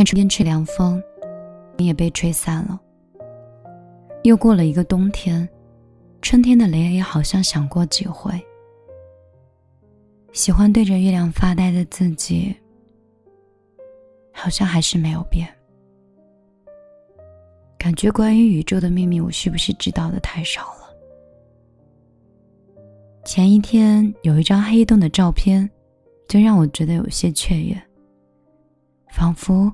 像春天吹凉风，也被吹散了。又过了一个冬天，春天的雷也好像响过几回。喜欢对着月亮发呆的自己，好像还是没有变。感觉关于宇宙的秘密，我是不是知道的太少了？前一天有一张黑洞的照片，就让我觉得有些雀跃，仿佛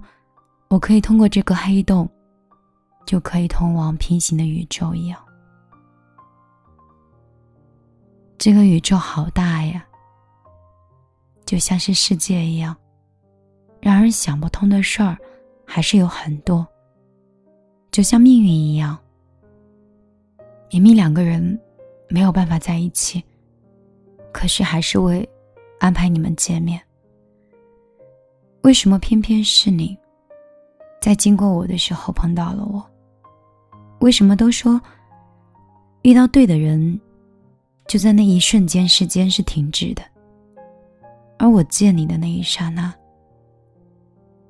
我可以通过这个黑洞，就可以通往平行的宇宙一样。这个宇宙好大呀！就像是世界一样，让人想不通的事儿还是有很多。就像命运一样，明明两个人没有办法在一起，可是还是会安排你们见面。为什么偏偏是你，在经过我的时候碰到了我？为什么都说遇到对的人，就在那一瞬间，时间是停止的？而我见你的那一刹那，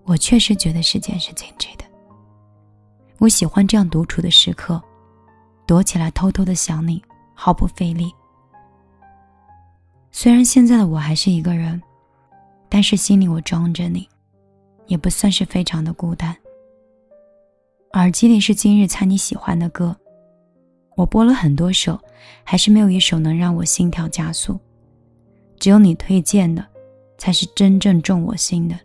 我确实觉得时间是静止的。我喜欢这样独处的时刻，躲起来偷偷的想你，毫不费力。虽然现在的我还是一个人，但是心里我装着你，也不算是非常的孤单。耳机里是今日猜你喜欢的歌，我播了很多首，还是没有一首能让我心跳加速，只有你推荐的。才是真正中我心的。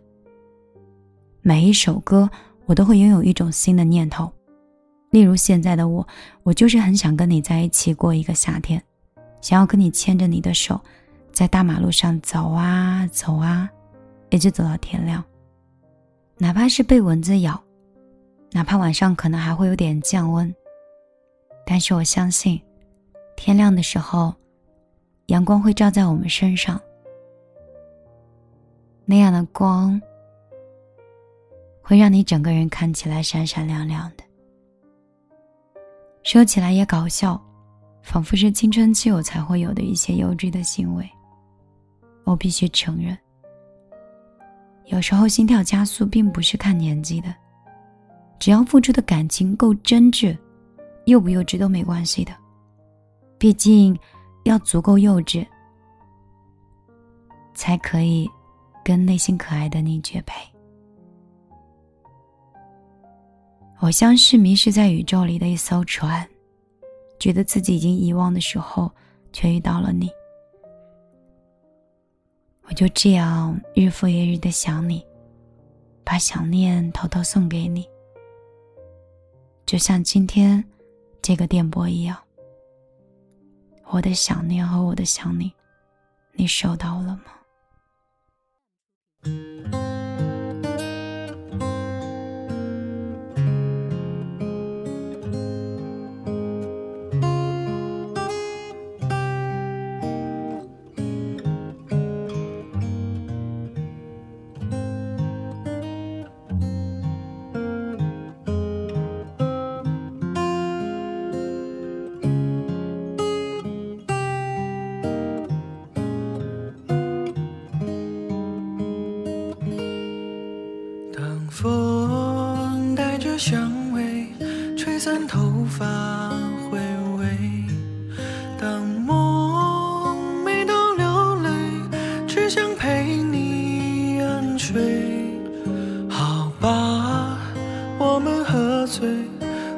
每一首歌，我都会拥有一种新的念头。例如现在的我，我就是很想跟你在一起过一个夏天，想要跟你牵着你的手，在大马路上走啊走啊，一直走到天亮。哪怕是被蚊子咬，哪怕晚上可能还会有点降温，但是我相信，天亮的时候，阳光会照在我们身上。那样的光，会让你整个人看起来闪闪亮亮的。说起来也搞笑，仿佛是青春期我才会有的一些幼稚的行为。我必须承认，有时候心跳加速并不是看年纪的，只要付出的感情够真挚，幼不幼稚都没关系的。毕竟，要足够幼稚，才可以。跟内心可爱的你绝配。我像是迷失在宇宙里的一艘船，觉得自己已经遗忘的时候，却遇到了你。我就这样日复一日的想你，把想念偷偷送给你，就像今天这个电波一样。我的想念和我的想你，你收到了吗？染头发回味，当梦没到流泪，只想陪你安睡。好吧，我们喝醉，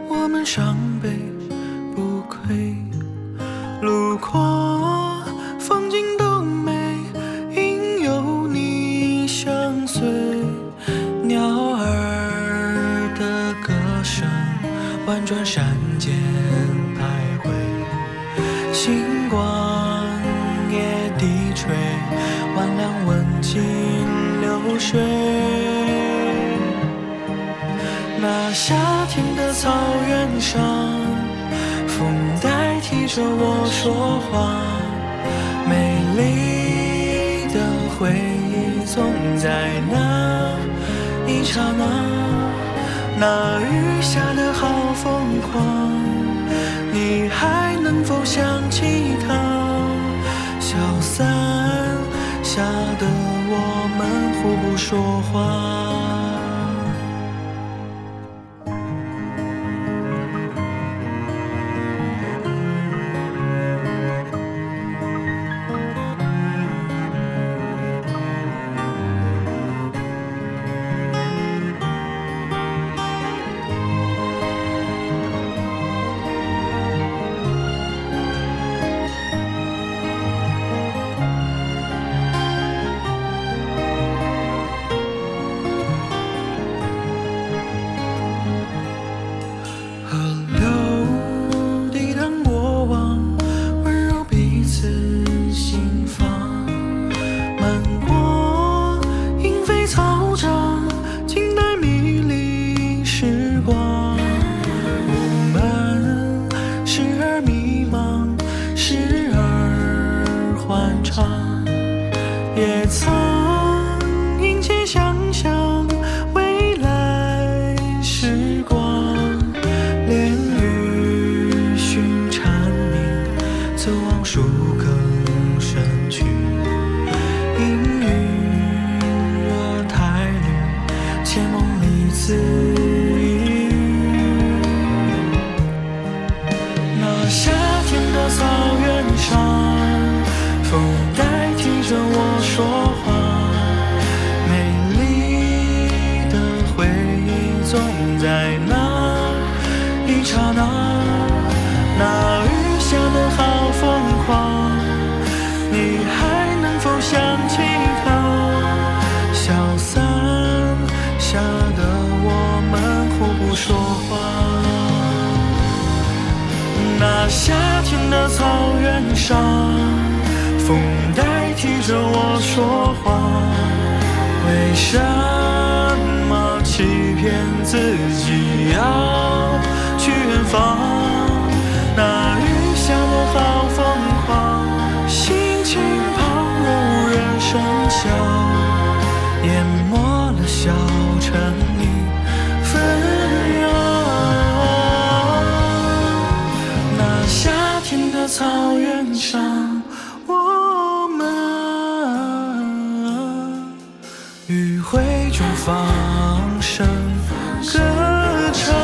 我们伤悲。星光也低垂，万两温情流水。那夏天的草原上，风代替着我说话。美丽的回忆总在那一刹那。那雨下的好疯狂，你还不说话。也曾代替着我说话。美丽的回忆总在那一刹那。那雨下的好疯狂，你还能否想起他？消散下的我们互不说话。那夏天的草原上，着我说话。为什么欺骗自己要去远方？那雨下的好疯狂，心情旁若无人声响，余晖中放声歌唱。